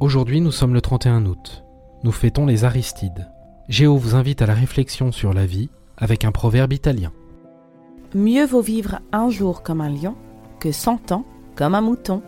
Aujourd'hui, nous sommes le 31 août. Nous fêtons les Aristides. Géo vous invite à la réflexion sur la vie avec un proverbe italien. Mieux vaut vivre un jour comme un lion que cent ans comme un mouton.